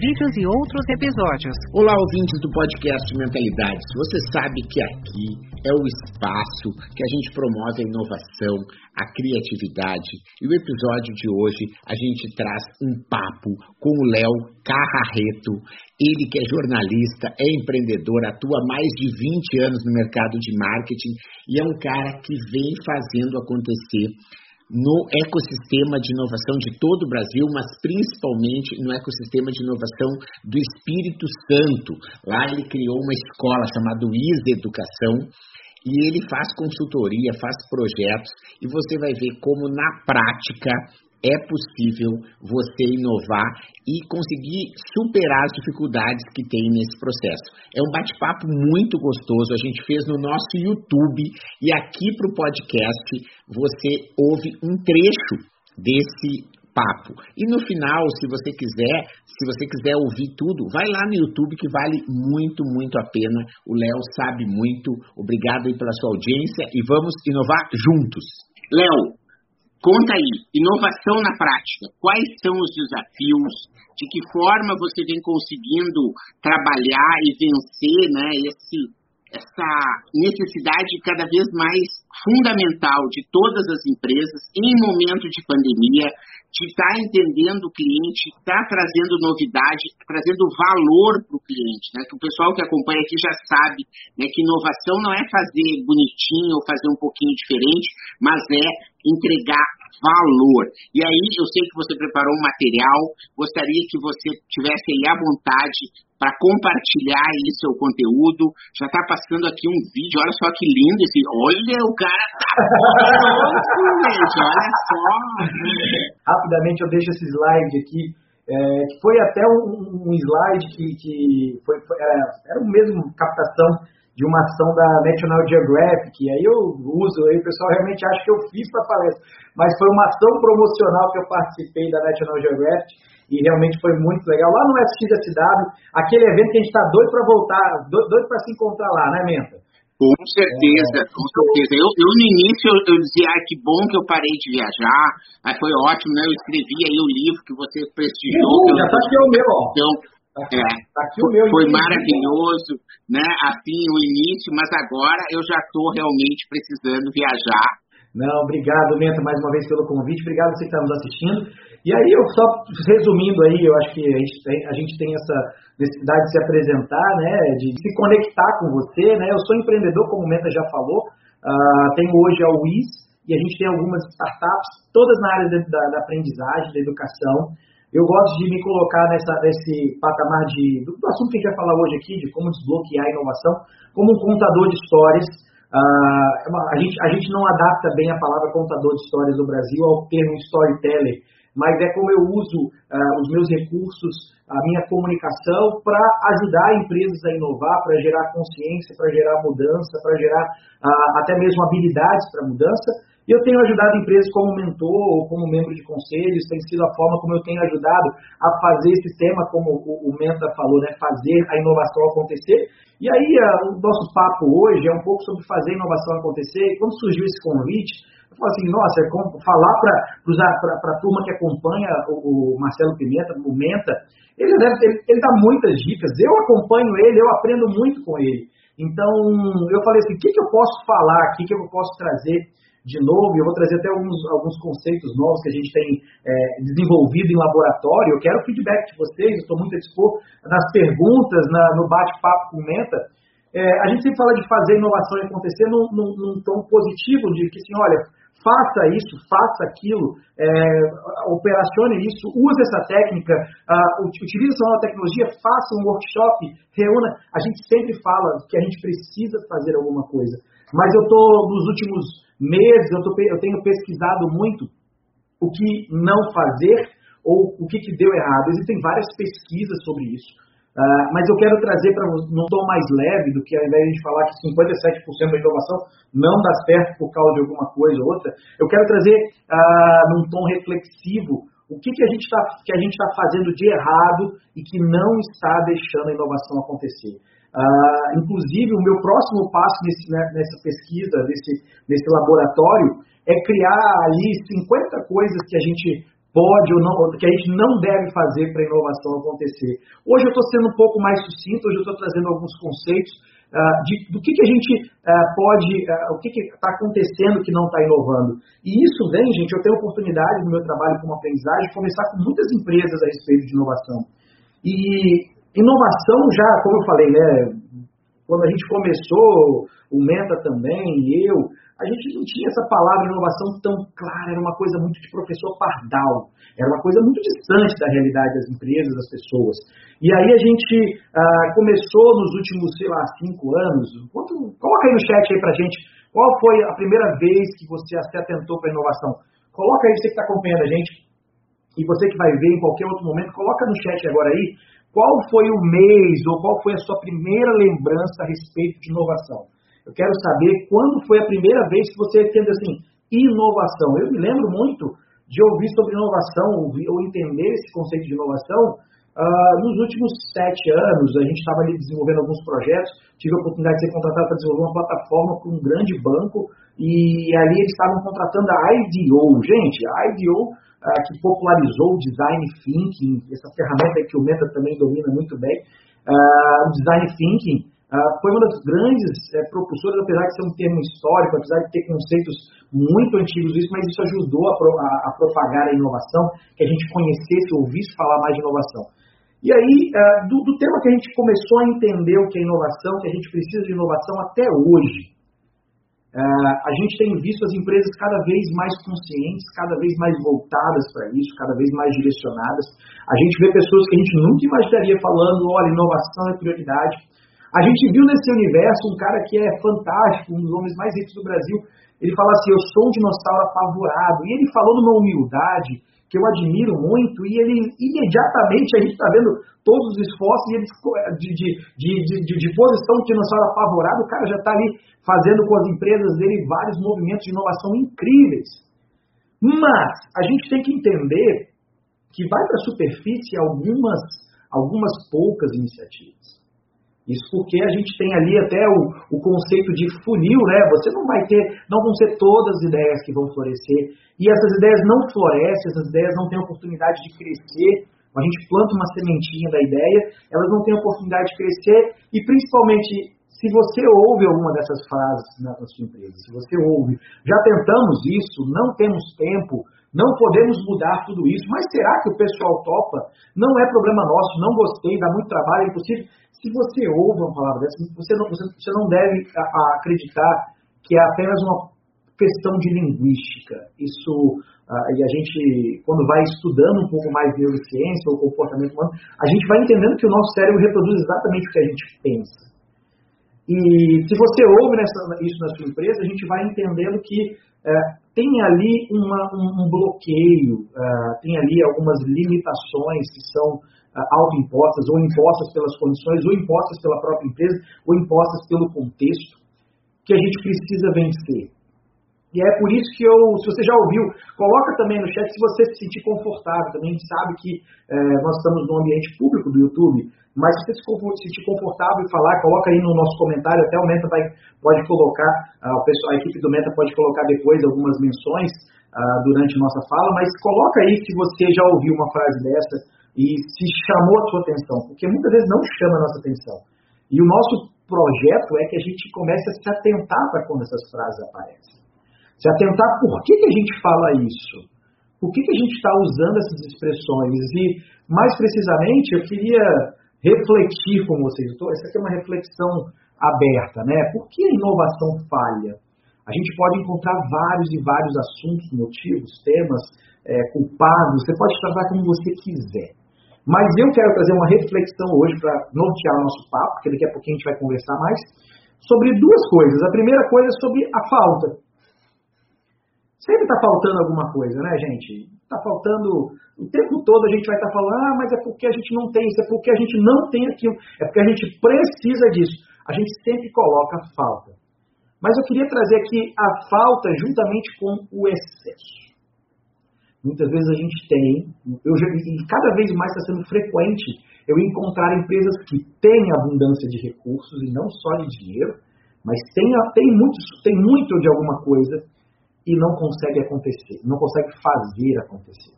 vídeos e outros episódios. Olá, ouvintes do podcast Mentalidades. Você sabe que aqui é o espaço que a gente promove a inovação, a criatividade. E o episódio de hoje a gente traz um papo com o Léo Carrareto. Ele que é jornalista, é empreendedor, atua mais de 20 anos no mercado de marketing e é um cara que vem fazendo acontecer no ecossistema de inovação de todo o Brasil, mas principalmente no ecossistema de inovação do Espírito Santo. Lá ele criou uma escola chamada ISA Educação e ele faz consultoria, faz projetos e você vai ver como na prática é possível você inovar e conseguir superar as dificuldades que tem nesse processo. É um bate-papo muito gostoso, a gente fez no nosso YouTube e aqui para o podcast você ouve um trecho desse papo. E no final, se você quiser, se você quiser ouvir tudo, vai lá no YouTube que vale muito, muito a pena. O Léo sabe muito. Obrigado aí pela sua audiência e vamos inovar juntos. Léo, Conta aí, inovação na prática. Quais são os desafios? De que forma você vem conseguindo trabalhar e vencer né, esse, essa necessidade cada vez mais fundamental de todas as empresas em momento de pandemia, de estar tá entendendo o cliente, estar tá trazendo novidade, trazendo valor para o cliente. Né? Que o pessoal que acompanha aqui já sabe né, que inovação não é fazer bonitinho ou fazer um pouquinho diferente, mas é entregar valor. E aí eu sei que você preparou um material, gostaria que você tivesse aí à vontade para compartilhar aí seu conteúdo. Já está passando aqui um vídeo, olha só que lindo esse. Olha, o cara tá olha só. Rapidamente eu deixo esse slide aqui. É, que foi até um, um slide que, que foi, era, era o mesmo captação de uma ação da National Geographic, e aí eu uso, aí o pessoal realmente acha que eu fiz para palestra, mas foi uma ação promocional que eu participei da National Geographic, e realmente foi muito legal. Lá no SXSW, aquele evento que a gente está doido para voltar, doido para se encontrar lá, né, Menta? Com certeza, é, com certeza. Eu, eu no início eu, eu, dizia, ah, que bom que eu parei de viajar, aí foi ótimo, né? Eu escrevi aí o livro que você prestigiou. Uhum, já tá aqui o meu, ó. Tá aqui, é, tá aqui o meu foi maravilhoso, né? Assim o início, mas agora eu já estou realmente precisando viajar. Não, obrigado, Menta, mais uma vez pelo convite. Obrigado você que está nos assistindo. E aí, eu só resumindo aí, eu acho que a gente, tem, a gente tem essa necessidade de se apresentar, né? De se conectar com você, né? Eu sou empreendedor, como o Menta já falou. Uh, tenho hoje a WIS e a gente tem algumas startups, todas na área da, da aprendizagem, da educação. Eu gosto de me colocar nessa, nesse patamar de, do, assunto que a gente vai falar hoje aqui, de como desbloquear a inovação, como um contador de histórias. Uh, a, gente, a gente não adapta bem a palavra contador de histórias no Brasil ao termo storyteller, mas é como eu uso uh, os meus recursos, a minha comunicação para ajudar empresas a inovar, para gerar consciência, para gerar mudança, para gerar uh, até mesmo habilidades para mudança. E eu tenho ajudado empresas como mentor ou como membro de conselhos, tem sido a forma como eu tenho ajudado a fazer esse tema, como o, Menta falou, né, fazer a inovação acontecer. E aí, a, o nosso papo hoje é um pouco sobre fazer a inovação acontecer. E quando surgiu esse convite, eu falei assim, nossa, é como falar para a turma que acompanha o, o, Marcelo Pimenta, o Menta, ele, deve, ele, ele dá muitas dicas, eu acompanho ele, eu aprendo muito com ele. Então, eu falei assim, o que, que eu posso falar aqui, o que eu posso trazer de novo, eu vou trazer até alguns, alguns conceitos novos que a gente tem é, desenvolvido em laboratório. Eu quero feedback de vocês, estou muito a dispor nas perguntas, na, no bate-papo com Menta. É, a gente sempre fala de fazer inovação acontecer num, num, num, tom positivo, de que assim, olha, faça isso, faça aquilo, é, operacione isso, use essa técnica, uh, utilize essa nova tecnologia, faça um workshop, reúna. A gente sempre fala que a gente precisa fazer alguma coisa. Mas eu estou, nos últimos meses, eu, tô, eu tenho pesquisado muito o que não fazer ou o que, que deu errado. Existem várias pesquisas sobre isso. Uh, mas eu quero trazer para num tom mais leve do que ao invés de a gente falar que 57% da inovação não dá certo por causa de alguma coisa ou outra, eu quero trazer uh, num tom reflexivo o que, que a gente está tá fazendo de errado e que não está deixando a inovação acontecer. Uh, inclusive, o meu próximo passo nesse, né, nessa pesquisa, nesse, nesse laboratório, é criar ali 50 coisas que a gente pode ou não, que a gente não deve fazer para a inovação acontecer. Hoje eu estou sendo um pouco mais sucinto, hoje eu estou trazendo alguns conceitos uh, de, do que, que a gente uh, pode, uh, o que está acontecendo que não está inovando. E isso vem, gente, eu tenho oportunidade no meu trabalho como aprendizagem de conversar com muitas empresas a respeito de inovação. E inovação já, como eu falei, né, quando a gente começou, o Meta também, eu, a gente não tinha essa palavra inovação tão clara, era uma coisa muito de professor pardal, era uma coisa muito distante da realidade das empresas, das pessoas. E aí a gente ah, começou nos últimos, sei lá, cinco anos, quanto, coloca aí no chat aí pra gente, qual foi a primeira vez que você se atentou para inovação? Coloca aí você que está acompanhando a gente, e você que vai ver em qualquer outro momento, coloca no chat agora aí, qual foi o mês ou qual foi a sua primeira lembrança a respeito de inovação? Eu quero saber quando foi a primeira vez que você entendeu assim, inovação. Eu me lembro muito de ouvir sobre inovação, ou entender esse conceito de inovação uh, nos últimos sete anos. A gente estava ali desenvolvendo alguns projetos, tive a oportunidade de ser contratado para desenvolver uma plataforma com um grande banco e ali eles estavam contratando a IDO. Gente, a IDO ah, que popularizou o design thinking, essa ferramenta que o Meta também domina muito bem, uh, o design thinking Uh, foi uma das grandes é, propulsoras, apesar de ser um termo histórico, apesar de ter conceitos muito antigos isso, mas isso ajudou a, propagar a inovação, que a gente conhecesse, ouvisse falar mais de inovação. E aí, do, tema que a gente começou a entender o que é inovação, que a gente precisa de inovação até hoje, uh, a gente tem visto as empresas cada vez mais conscientes, cada vez mais voltadas para isso, cada vez mais direcionadas. A gente vê pessoas que a gente nunca imaginaria falando, olha, inovação é prioridade. A gente viu nesse universo um cara que é fantástico, um dos homens mais ricos do Brasil. Ele fala assim: Eu sou um dinossauro apavorado. E ele falou numa humildade que eu admiro muito, e ele imediatamente, a gente está vendo todos os esforços de, de, de, de, de posição dinossauro apavorado, o cara já está ali fazendo com as empresas dele vários movimentos de inovação incríveis. Mas a gente tem que entender que vai para a superfície algumas, algumas poucas iniciativas. Isso porque a gente tem ali até o, o, conceito de funil, né? Você não vai ter, não vão ser todas as ideias que vão florescer. E essas ideias não florescem, essas ideias não têm oportunidade de crescer. A gente planta uma sementinha da ideia, elas não têm oportunidade de crescer. E principalmente, se você ouve alguma dessas frases na, na sua empresa, se você ouve, já tentamos isso, não temos tempo, não podemos mudar tudo isso, mas será que o pessoal topa? Não é problema nosso, não gostei, dá muito trabalho, é impossível. Se você ouve uma palavra dessa, você não, você, não deve acreditar que é apenas uma questão de linguística. Isso, uh, e a gente, quando vai estudando um pouco mais de neurociência ou comportamento humano, a gente vai entendendo que o nosso cérebro reproduz exatamente o que a gente pensa. E se você ouve nessa, isso na sua empresa, a gente vai entendendo que uh, tem ali uma, um, bloqueio, uh, tem ali algumas limitações que são uh, autoimpostas, ou impostas pelas condições, ou impostas pela própria empresa, ou impostas pelo contexto, que a gente precisa vencer. E é por isso que eu, se você já ouviu, coloca também no chat se você se sentir confortável. Também sabe que é, nós estamos no ambiente público do YouTube, mas se você se sentir confortável e falar, coloca aí no nosso comentário, até o Meta vai, pode colocar, a, pessoa, a equipe do Meta pode colocar depois algumas menções uh, durante nossa fala, mas coloca aí se você já ouviu uma frase dessa e se chamou a sua atenção, porque muitas vezes não chama a nossa atenção. E o nosso projeto é que a gente comece a se atentar para quando essas frases aparecem. Se atentar por que, que a gente fala isso. Por que, que a gente está usando essas expressões? E, mais precisamente, eu queria refletir com vocês. Essa aqui é uma reflexão aberta, né? Por que a inovação falha? A gente pode encontrar vários e vários assuntos, motivos, temas, é, culpados. Você pode tratar como você quiser. Mas eu quero trazer uma reflexão hoje para nortear o nosso papo, porque daqui a pouquinho a gente vai conversar mais, sobre duas coisas. A primeira coisa é sobre a falta. Sempre está faltando alguma coisa, né, gente? Está faltando. O tempo todo a gente vai estar tá falando, ah, mas é porque a gente não tem isso, é porque a gente não tem aquilo, é porque a gente precisa disso. A gente sempre coloca falta. Mas eu queria trazer aqui a falta juntamente com o excesso. Muitas vezes a gente tem, eu já, e cada vez mais está sendo frequente eu encontrar empresas que têm abundância de recursos e não só de dinheiro, mas tem, tem, muito, tem muito de alguma coisa e não consegue acontecer, não consegue fazer acontecer.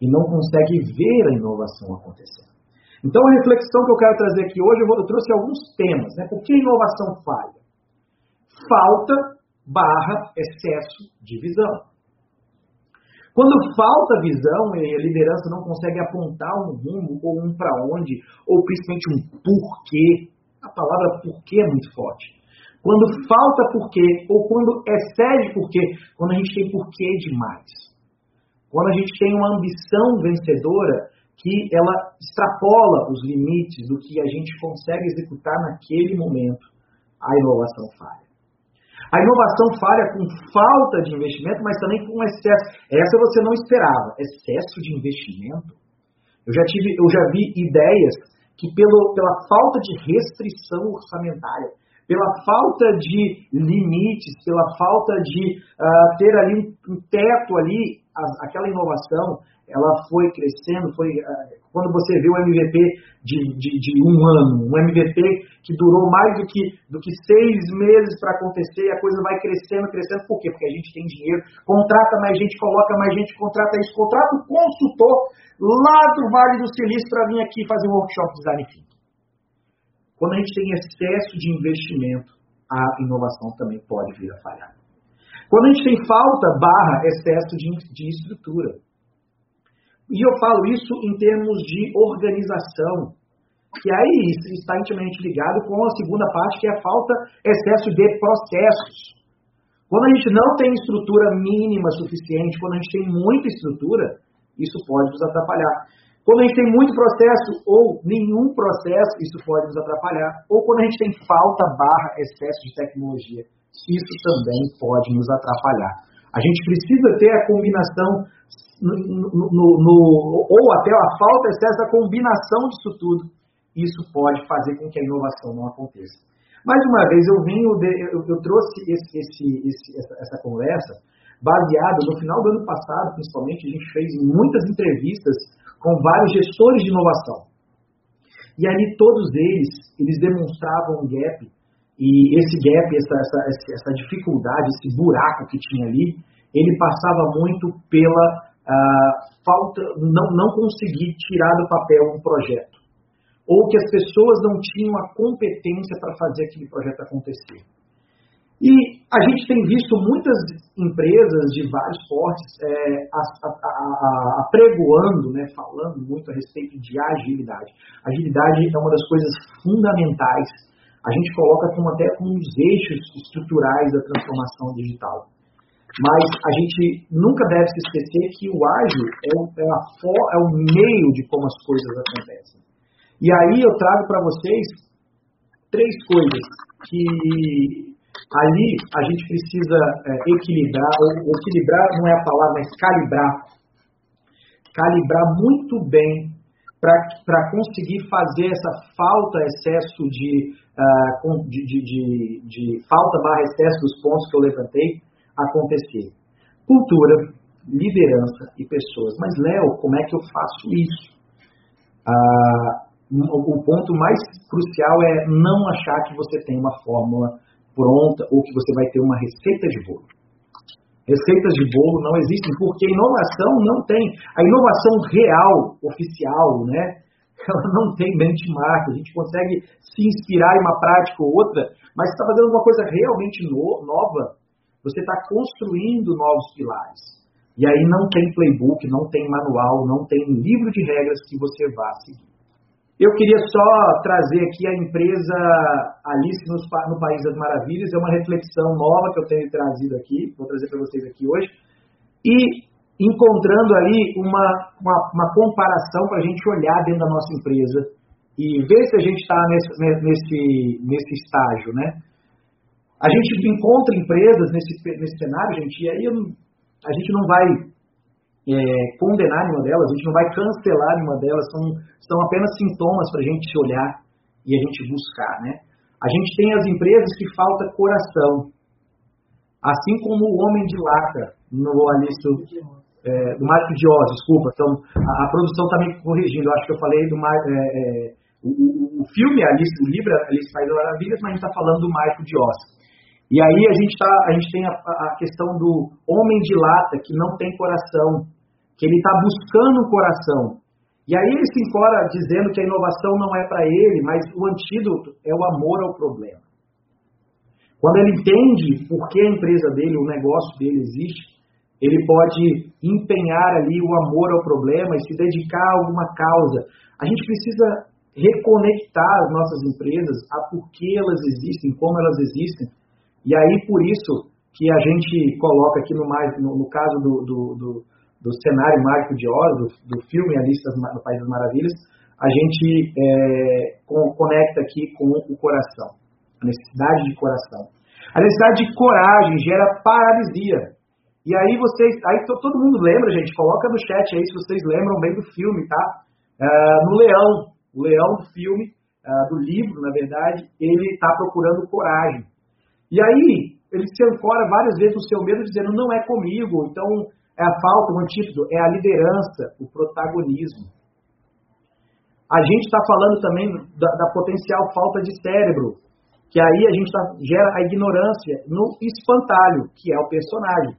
E não consegue ver a inovação acontecer. Então, a reflexão que eu quero trazer aqui hoje, eu, vou, eu trouxe alguns temas. Né? Por que a inovação falha? Falta barra excesso de visão. Quando falta visão e a liderança não consegue apontar um rumo ou um para onde, ou principalmente um porquê, a palavra porquê é muito forte. Quando falta porquê, ou quando excede porquê, quando a gente tem porquê demais. Quando a gente tem uma ambição vencedora que ela extrapola os limites do que a gente consegue executar naquele momento, a inovação falha. A inovação falha com falta de investimento, mas também com excesso. Essa você não esperava. Excesso de investimento. Eu já tive, eu já vi ideias que pelo, pela falta de restrição orçamentária, pela falta de limites, pela falta de uh, ter ali um, teto ali, a, aquela inovação, ela foi crescendo, foi uh, quando você vê o MVP de, de, de, um ano, um MVP que durou mais do que, do que seis meses para acontecer, a coisa vai crescendo, crescendo, por quê? Porque a gente tem dinheiro, contrata mais gente, coloca mais gente, contrata isso, contrata o consultor lá do Vale do Silício para vir aqui fazer um workshop de design thinking. Quando a gente tem excesso de investimento, a inovação também pode vir a falhar. Quando a gente tem falta barra excesso de, de estrutura. E eu falo isso em termos de organização, que aí está intimamente ligado com a segunda parte, que é a falta, excesso de processos. Quando a gente não tem estrutura mínima suficiente, quando a gente tem muita estrutura, isso pode nos atrapalhar. Quando a gente tem muito processo ou nenhum processo, isso pode nos atrapalhar. Ou quando a gente tem falta barra excesso de tecnologia, isso também pode nos atrapalhar. A gente precisa ter a combinação, no, no, no, ou até a falta, excesso da combinação disso tudo. Isso pode fazer com que a inovação não aconteça. Mais uma vez, eu venho, de, eu, eu, trouxe esse, esse, esse, essa, essa conversa baseada no final do ano passado, principalmente, a gente fez muitas entrevistas com vários gestores de inovação. E ali todos eles, eles demonstravam um gap, e esse gap, essa, essa, essa dificuldade, esse buraco que tinha ali, ele passava muito pela uh, falta, não, não conseguir tirar do papel um projeto. Ou que as pessoas não tinham a competência para fazer aquele projeto acontecer. E a gente tem visto muitas empresas de vários portes é, apregoando, né, falando muito a respeito de agilidade. Agilidade é uma das coisas fundamentais. A gente coloca como até como os eixos estruturais da transformação digital. Mas a gente nunca deve se esquecer que o ágil é o, é, a, é o meio de como as coisas acontecem. E aí eu trago para vocês três coisas que Ali a gente precisa é, equilibrar, ou equilibrar não é a palavra, mas calibrar. Calibrar muito bem para conseguir fazer essa falta, excesso de, uh, de, de, de, de falta barra excesso dos pontos que eu levantei acontecer. Cultura, liderança e pessoas. Mas, Léo, como é que eu faço isso? Uh, o ponto mais crucial é não achar que você tem uma fórmula pronta ou que você vai ter uma receita de bolo. Receitas de bolo não existem porque inovação não tem. A inovação real, oficial, né? Ela não tem benchmark. A gente consegue se inspirar em uma prática ou outra, mas está fazendo uma coisa realmente no, nova. Você está construindo novos pilares. E aí não tem playbook, não tem manual, não tem livro de regras que você vá seguir. Eu queria só trazer aqui a empresa Alice no País das Maravilhas, é uma reflexão nova que eu tenho trazido aqui, vou trazer para vocês aqui hoje, e encontrando aí uma, uma, uma comparação para a gente olhar dentro da nossa empresa e ver se a gente está nesse, nesse, nesse estágio, né? A gente encontra empresas nesse, nesse cenário, gente, e aí a gente não vai é, condenar nenhuma delas, a gente não vai cancelar nenhuma delas, são, são apenas sintomas para a gente olhar e a gente buscar, né? A gente tem as empresas que falta coração, assim como o homem de lata no Alice é, do Mágico de Oz, desculpa, então a, a produção está me corrigindo, acho que eu falei do é, é, o, o, filme Alice, o livro Alice das Maravilhas, mas a gente está falando do Mágico de Oz. E aí a gente, tá, a gente tem a, a questão do homem de lata que não tem coração, que ele está buscando o coração. E aí ele se encora dizendo que a inovação não é para ele, mas o antídoto é o amor ao problema. Quando ele entende por que a empresa dele, o negócio dele existe, ele pode empenhar ali o amor ao problema e se dedicar a alguma causa. A gente precisa reconectar as nossas empresas a por que elas existem, como elas existem. E aí, por isso, que a gente coloca aqui no, no, no caso do, do, do do cenário mágico de Oz, do, do filme Alice no País das Maravilhas, a gente é, conecta aqui com o coração, a necessidade de coração. A necessidade de coragem gera paralisia. E aí vocês, aí todo mundo lembra, gente, coloca no chat aí se vocês lembram bem do filme, tá? Uh, no Leão, o Leão do filme, uh, do livro, na verdade, ele está procurando coragem. E aí ele se ancora várias vezes no seu medo, dizendo não é comigo, então é a falta, o antídoto é a liderança, o protagonismo. A gente está falando também da, da, potencial falta de cérebro, que aí a gente tá, gera a ignorância no espantalho, que é o personagem.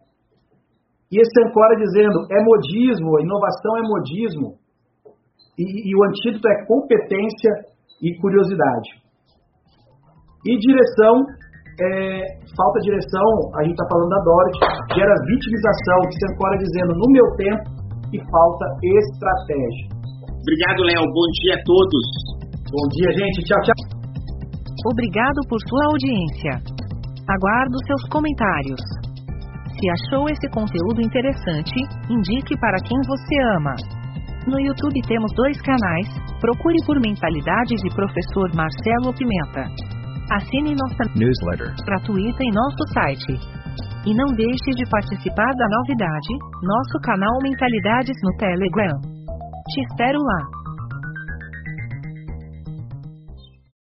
E esse ancora dizendo, é modismo, inovação é modismo, e, e o antídoto é competência e curiosidade. E direção é, falta direção, a gente está falando da Dorothy, gera vitimização, que se ancora dizendo no meu tempo e falta estratégia. Obrigado, Léo. Bom dia a todos. Bom dia, gente. Tchau, tchau. Obrigado por sua audiência. Aguardo seus comentários. Se achou esse conteúdo interessante, indique para quem você ama. No YouTube temos dois canais, procure por Mentalidade de Professor Marcelo Pimenta. Assine nossa newsletter gratuita em nosso site. E não deixe de participar da novidade, nosso canal Mentalidades no Telegram. Te espero lá.